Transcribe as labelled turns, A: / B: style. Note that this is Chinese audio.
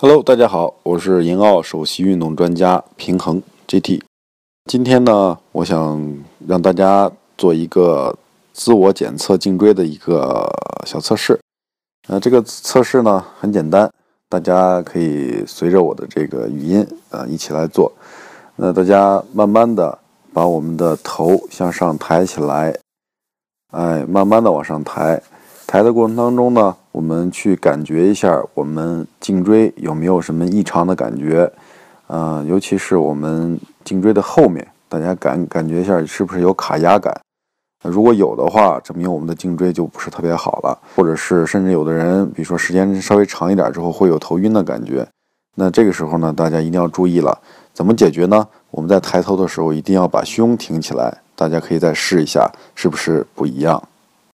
A: Hello，大家好，我是银奥首席运动专家平衡 GT。今天呢，我想让大家做一个自我检测颈椎的一个小测试。呃，这个测试呢很简单，大家可以随着我的这个语音啊一起来做。那大家慢慢的把我们的头向上抬起来，哎，慢慢的往上抬。抬的过程当中呢，我们去感觉一下我们颈椎有没有什么异常的感觉，呃，尤其是我们颈椎的后面，大家感感觉一下是不是有卡压感？如果有的话，证明我们的颈椎就不是特别好了，或者是甚至有的人，比如说时间稍微长一点之后会有头晕的感觉，那这个时候呢，大家一定要注意了，怎么解决呢？我们在抬头的时候一定要把胸挺起来，大家可以再试一下，是不是不一样？